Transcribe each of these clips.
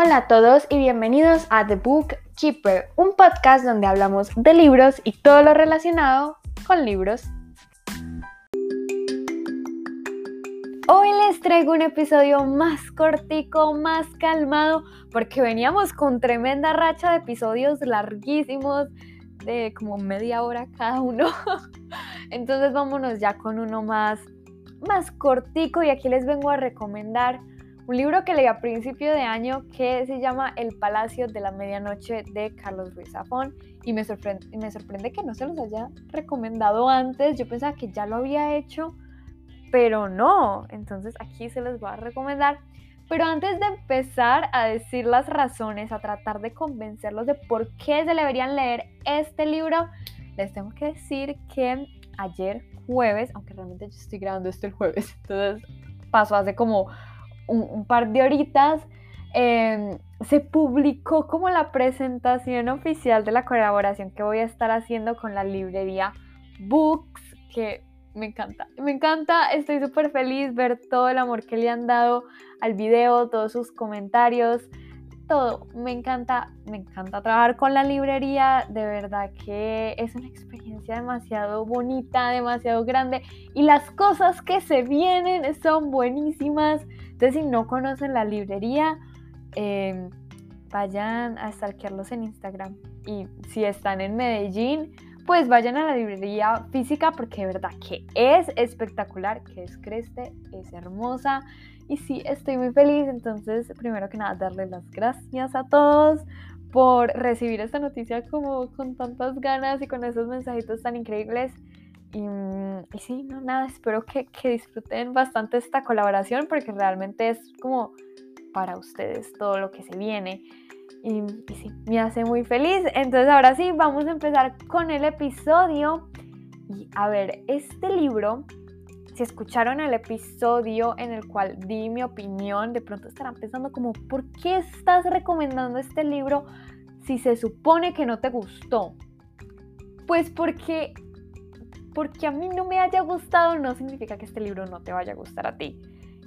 Hola a todos y bienvenidos a The Book Keeper, un podcast donde hablamos de libros y todo lo relacionado con libros. Hoy les traigo un episodio más cortico, más calmado, porque veníamos con tremenda racha de episodios larguísimos, de como media hora cada uno. Entonces vámonos ya con uno más, más cortico y aquí les vengo a recomendar un libro que leí a principio de año que se llama El Palacio de la Medianoche de Carlos Ruiz Zafón y me sorprende, me sorprende que no se los haya recomendado antes. Yo pensaba que ya lo había hecho pero no. Entonces aquí se les voy a recomendar. Pero antes de empezar a decir las razones, a tratar de convencerlos de por qué se deberían leer este libro, les tengo que decir que ayer jueves, aunque realmente yo estoy grabando esto el jueves, entonces pasó hace como un, par de horitas, em, se publicó como la presentación oficial de la colaboración que voy a estar haciendo con la librería Books, que me encanta, me encanta, estoy súper feliz ver todo el amor que le han dado al video, todos sus comentarios, todo, me encanta, me encanta trabajar con la librería, de verdad que es una experiencia demasiado bonita, demasiado grande y las cosas que se vienen son buenísimas, entonces si no conocen la librería, em, vayan a stalkearlos en Instagram. Y si están en Medellín, pues vayan a la librería física porque de verdad que es espectacular, que es creste, es hermosa y sí, estoy muy feliz. Entonces, primero que nada, darle las gracias a todos por recibir esta noticia como con tantas ganas y con esos mensajitos tan increíbles. Y, y sí, no, nada, espero que, que disfruten bastante esta colaboración porque realmente es como para ustedes todo lo que se viene. Y, sí, me hace muy feliz. Entonces ahora sí, vamos a empezar con el episodio. Y a ver, este libro, si escucharon el episodio en el cual di mi opinión, de pronto estarán pensando como, ¿por qué estás recomendando este libro si se supone que no te gustó? Pues porque, porque a mí no me haya gustado no significa que este libro no te vaya a gustar a ti.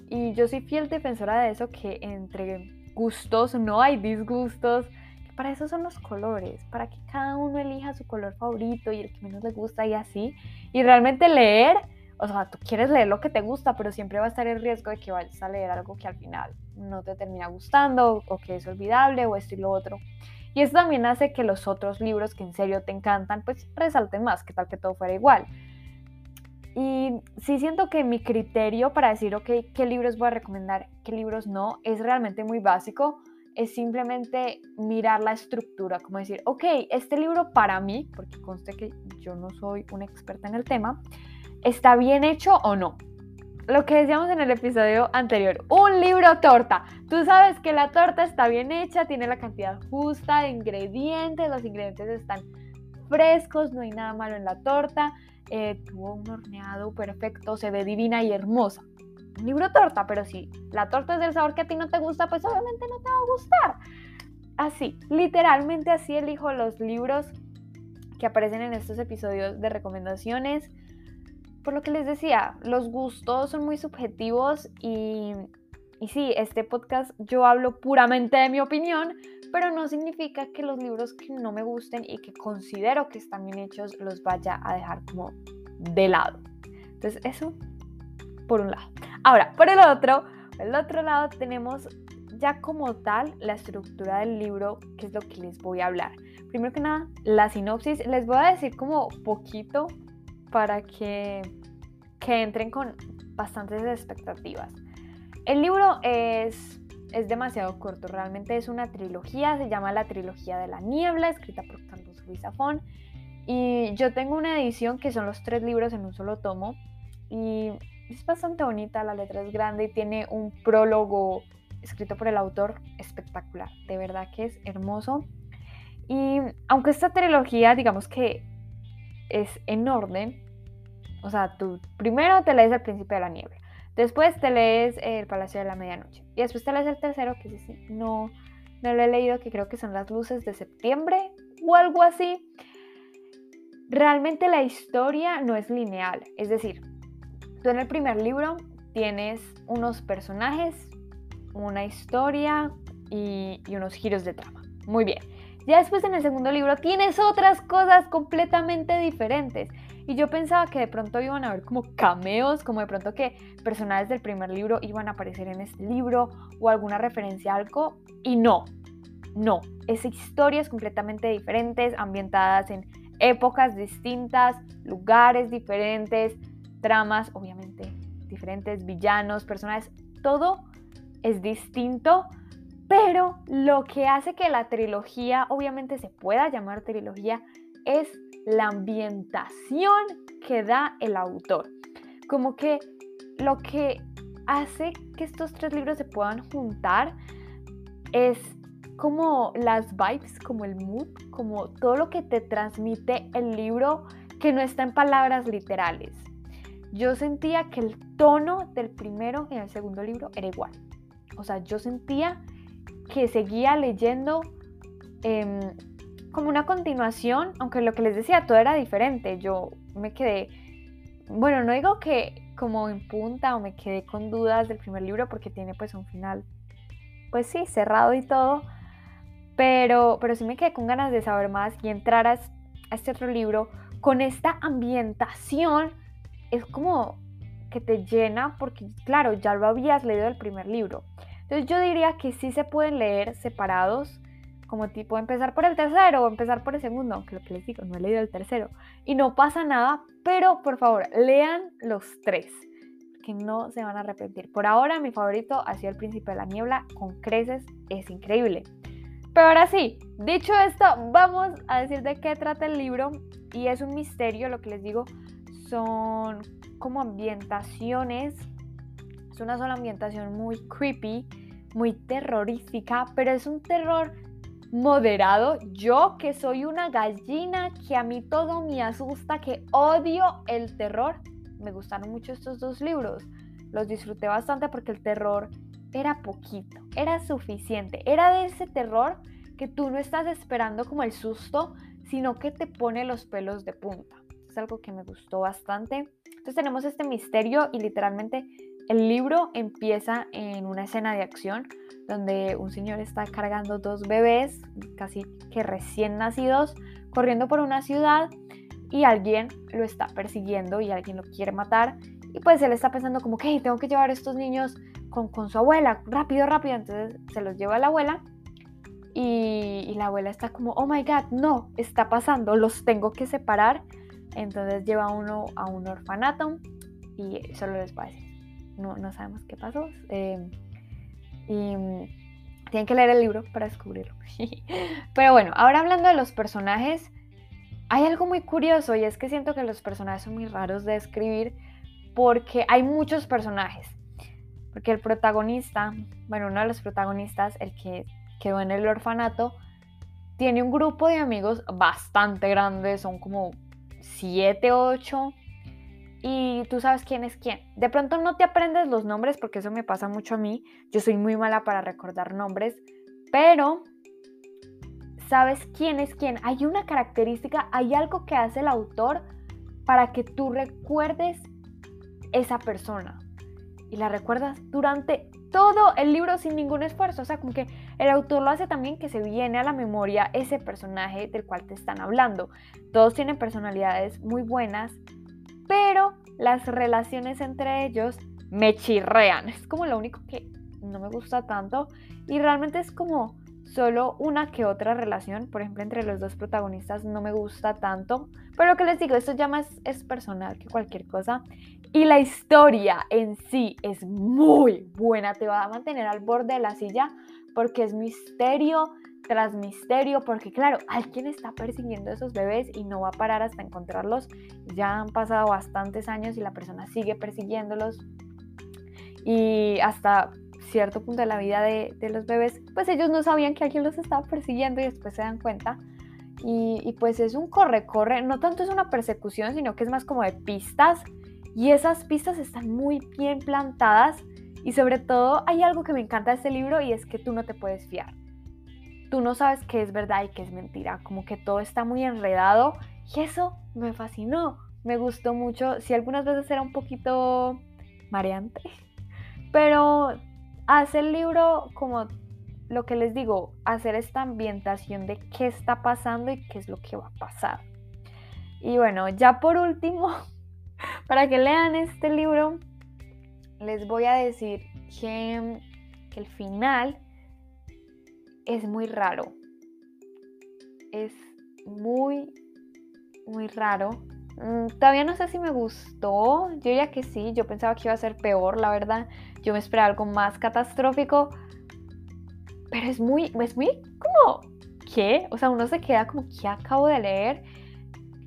Y yo soy fiel defensora de eso, que entre gustos, no hay disgustos. Para eso son los colores, para que cada uno elija su color favorito y el que menos le gusta y así. Y realmente leer, o sea, tú quieres leer lo que te gusta, pero siempre va a estar el riesgo de que vayas a leer algo que al final no te termina gustando o que es olvidable o esto y lo otro. Y eso también hace que los otros libros que en serio te encantan, pues resalten más, que tal que todo fuera igual. Y sí siento que mi criterio para decir, ok, qué libros voy a recomendar, qué libros no, es realmente muy básico. Es simplemente mirar la estructura, como decir, ok, este libro para mí, porque conste que yo no soy una experta en el tema, ¿está bien hecho o no? Lo que decíamos en el episodio anterior, un libro torta. Tú sabes que la torta está bien hecha, tiene la cantidad justa de ingredientes, los ingredientes están frescos, no hay nada malo en la torta, eh, tuvo un horneado perfecto, se ve divina y hermosa. Libro torta, pero si la torta es del sabor que a ti no te gusta, pues obviamente no te va a gustar. Así, literalmente así elijo los libros que aparecen en estos episodios de recomendaciones. Por lo que les decía, los gustos son muy subjetivos y, y sí, este podcast yo hablo puramente de mi opinión, pero no significa que los libros que no me gusten y que considero que están bien hechos los vaya a dejar como de lado. Entonces eso por un lado. Ahora, por el otro, por el otro lado tenemos ya como tal la estructura del libro, que es lo que les voy a hablar. Primero que nada, la sinopsis. Les voy a decir como poquito para que, que entren con bastantes expectativas. El libro es es demasiado corto, realmente es una trilogía, se llama La Trilogía de la Niebla, escrita por Carlos Ruiz Zafón. Y yo tengo una edición que son los tres libros en un solo tomo. Y es bastante bonita, la letra es grande y tiene un prólogo escrito por el autor espectacular. De verdad que es hermoso. Y aunque esta trilogía, digamos que es en orden, o sea, tú primero te lees El Príncipe de la Niebla, Después te lees El Palacio de la Medianoche. Y después te lees el tercero, que sí, no, no lo he leído, que creo que son las luces de septiembre o algo así. Realmente la historia no es lineal. Es decir, tú en el primer libro tienes unos personajes, una historia, y, y unos giros de trama. Muy bien. Ya después en el segundo libro tienes otras cosas completamente diferentes. Y yo pensaba que de pronto iban a haber como cameos, como de pronto que personajes del primer libro iban a aparecer en este libro o alguna referencia a algo. Y no, no. Es historias completamente diferentes, ambientadas en épocas distintas, lugares diferentes, tramas obviamente diferentes, villanos, personajes, todo es distinto pero lo que hace que la trilogía obviamente se pueda llamar trilogía es la ambientación que da el autor. Como que lo que hace que estos tres libros se puedan juntar es como las vibes, como el mood, como todo lo que te transmite el libro que no está en palabras literales. Yo sentía que el tono del primero y el segundo libro era igual. O sea, yo sentía que seguía leyendo em, como una continuación, aunque lo que les decía todo era diferente. Yo me quedé, bueno, no digo que como en punta o me quedé con dudas del primer libro porque tiene pues un final, pues sí, cerrado y todo, pero, pero sí me quedé con ganas de saber más y entrar a este otro libro con esta ambientación. Es como que te llena porque, claro, ya lo habías leído el primer libro. Entonces yo diría que sí se pueden leer separados, como tipo empezar por el tercero o empezar por el segundo, aunque lo que les digo, no he leído el tercero. Y no pasa nada, pero por favor, lean los tres, que no se van a arrepentir. Por ahora mi favorito ha sido El Príncipe de la Niebla, con creces, es increíble. Pero ahora sí, dicho esto, vamos a decir de qué trata el libro. Y es un misterio, lo que les digo, son como ambientaciones. Es una sola ambientación muy creepy muy terrorífica, pero es un terror moderado. Yo que soy una gallina, que a mí todo me asusta, que odio el terror, me gustaron mucho estos dos libros. Los disfruté bastante porque el terror era poquito, era suficiente. Era de ese terror que tú no estás esperando como el susto, sino que te pone los pelos de punta. Es algo que me gustó bastante. Entonces tenemos este misterio y literalmente el libro empieza en una escena de acción donde un señor está cargando dos bebés, casi que recién nacidos, corriendo por una ciudad y alguien lo está persiguiendo y alguien lo quiere matar. Y pues él está pensando como que tengo que llevar a estos niños con, con, su abuela, rápido, rápido. Entonces se los lleva a la abuela y, y la abuela está como, oh my god, no, está pasando, los tengo que separar. Entonces lleva uno a un orfanato y solo va a decir no, sabemos qué pasó. Eh, y mm, tienen que leer el libro para descubrirlo. Pero bueno, ahora hablando de los personajes, hay algo muy curioso y es que siento que los personajes son muy raros de escribir porque hay muchos personajes. Porque el protagonista, bueno, uno de los protagonistas, el que quedó en el orfanato, tiene un grupo de amigos bastante grande, son como 7, 8 y tú sabes quién es quién. De pronto no te aprendes los nombres porque eso me pasa mucho a mí. Yo soy muy mala para recordar nombres, pero sabes quién es quién. Hay una característica, hay algo que hace el autor para que tú recuerdes esa persona. Y la recuerdas durante todo el libro sin ningún esfuerzo. O sea, como que el autor lo hace también que se viene a la memoria ese personaje del cual te están hablando. Todos tienen personalidades muy buenas, pero las relaciones entre ellos me chirrean. Es como lo único que no me gusta tanto y realmente es como solo una que otra relación, por ejemplo, entre los dos protagonistas no me gusta tanto, pero lo que les digo, esto ya más es personal que cualquier cosa. Y la historia en sí es muy buena, te va a mantener al borde de la silla porque es misterio, tras misterio, porque claro, alguien está persiguiendo a esos bebés y no va a parar hasta encontrarlos. Ya han pasado bastantes años y la persona sigue persiguiéndolos. Y hasta cierto punto de la vida de, los bebés, pues ellos no sabían que alguien los estaba persiguiendo y después se dan cuenta. Y, y pues es un corre-corre, no tanto es una persecución, sino que es más como de pistas. Y esas pistas están muy bien plantadas. Y sobre todo hay algo que me encanta de este libro y es que tú no te puedes fiar tú no sabes qué es verdad y qué es mentira, como que todo está muy enredado y eso me fascinó, me gustó mucho, si algunas veces era un poquito mareante, pero hace el libro como lo que les digo, hacer esta ambientación de qué está pasando y qué es lo que va a pasar. Y bueno, ya por último, para que lean este libro, les voy a decir que, que el final es muy raro. Es muy, muy raro. Mm, todavía no sé si me gustó. Yo diría que sí. Yo pensaba que iba a ser peor, la verdad. Yo me esperaba algo más catastrófico. Pero es muy, es muy como, ¿qué? O sea, uno se queda como, ¿qué acabo de leer?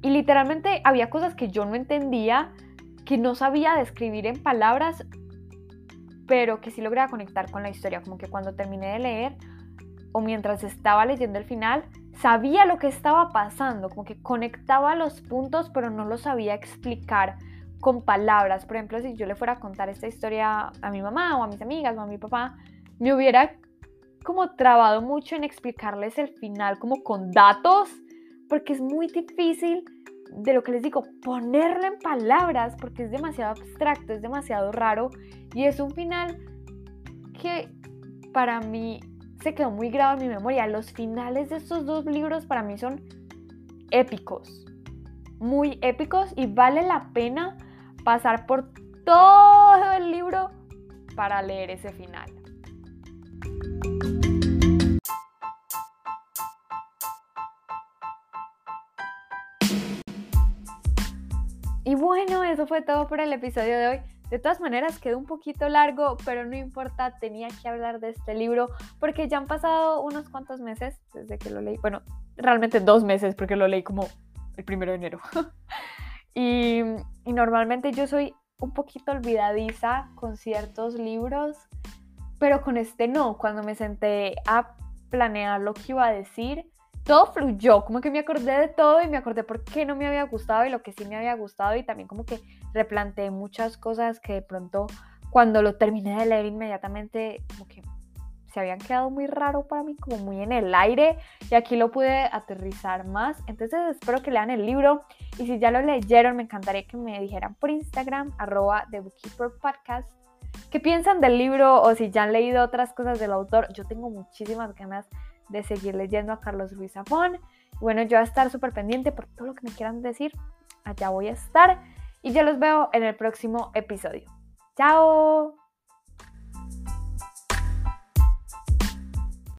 Y literalmente había cosas que yo no entendía, que no sabía describir en palabras, pero que sí lograba conectar con la historia. Como que cuando terminé de leer, o mientras estaba leyendo el final, sabía lo que estaba pasando, como que conectaba los puntos, pero no lo sabía explicar con palabras. Por ejemplo, si yo le fuera a contar esta historia a mi mamá o a mis amigas o a mi papá, me hubiera como trabado mucho en explicarles el final como con datos, porque es muy difícil de lo que les digo, ponerlo en palabras, porque es demasiado abstracto, es demasiado raro y es un final que para mí se quedó muy grabado en mi memoria. Los finales de estos dos libros para mí son épicos, muy épicos y vale la pena pasar por todo el libro para leer ese final. Y bueno, eso fue todo por el episodio de hoy. De todas maneras, quedó un poquito largo, pero no importa, tenía que hablar de este libro porque ya han pasado unos cuantos meses desde que lo leí. Bueno, realmente dos meses porque lo leí como el primero de enero. y, y normalmente yo soy un poquito olvidadiza con ciertos libros, pero con este no. Cuando me senté a planear lo que iba a decir, todo fluyó, como que me acordé de todo y me acordé por qué no me había gustado y lo que sí me había gustado y también como que replanteé muchas cosas que de pronto cuando lo terminé de leer inmediatamente como que se habían quedado muy raro para mí, como muy en el aire y aquí lo pude aterrizar más. Entonces espero que lean el libro y si ya lo leyeron me encantaría que me dijeran por Instagram arroba The Bookkeeper qué piensan del libro o si ya han leído otras cosas del autor. Yo tengo muchísimas ganas de seguir leyendo a Carlos Ruiz Zafón. Bueno, yo voy a estar súper pendiente por todo lo que me quieran decir. Allá voy a estar y yo los veo en el próximo episodio. ¡Chao!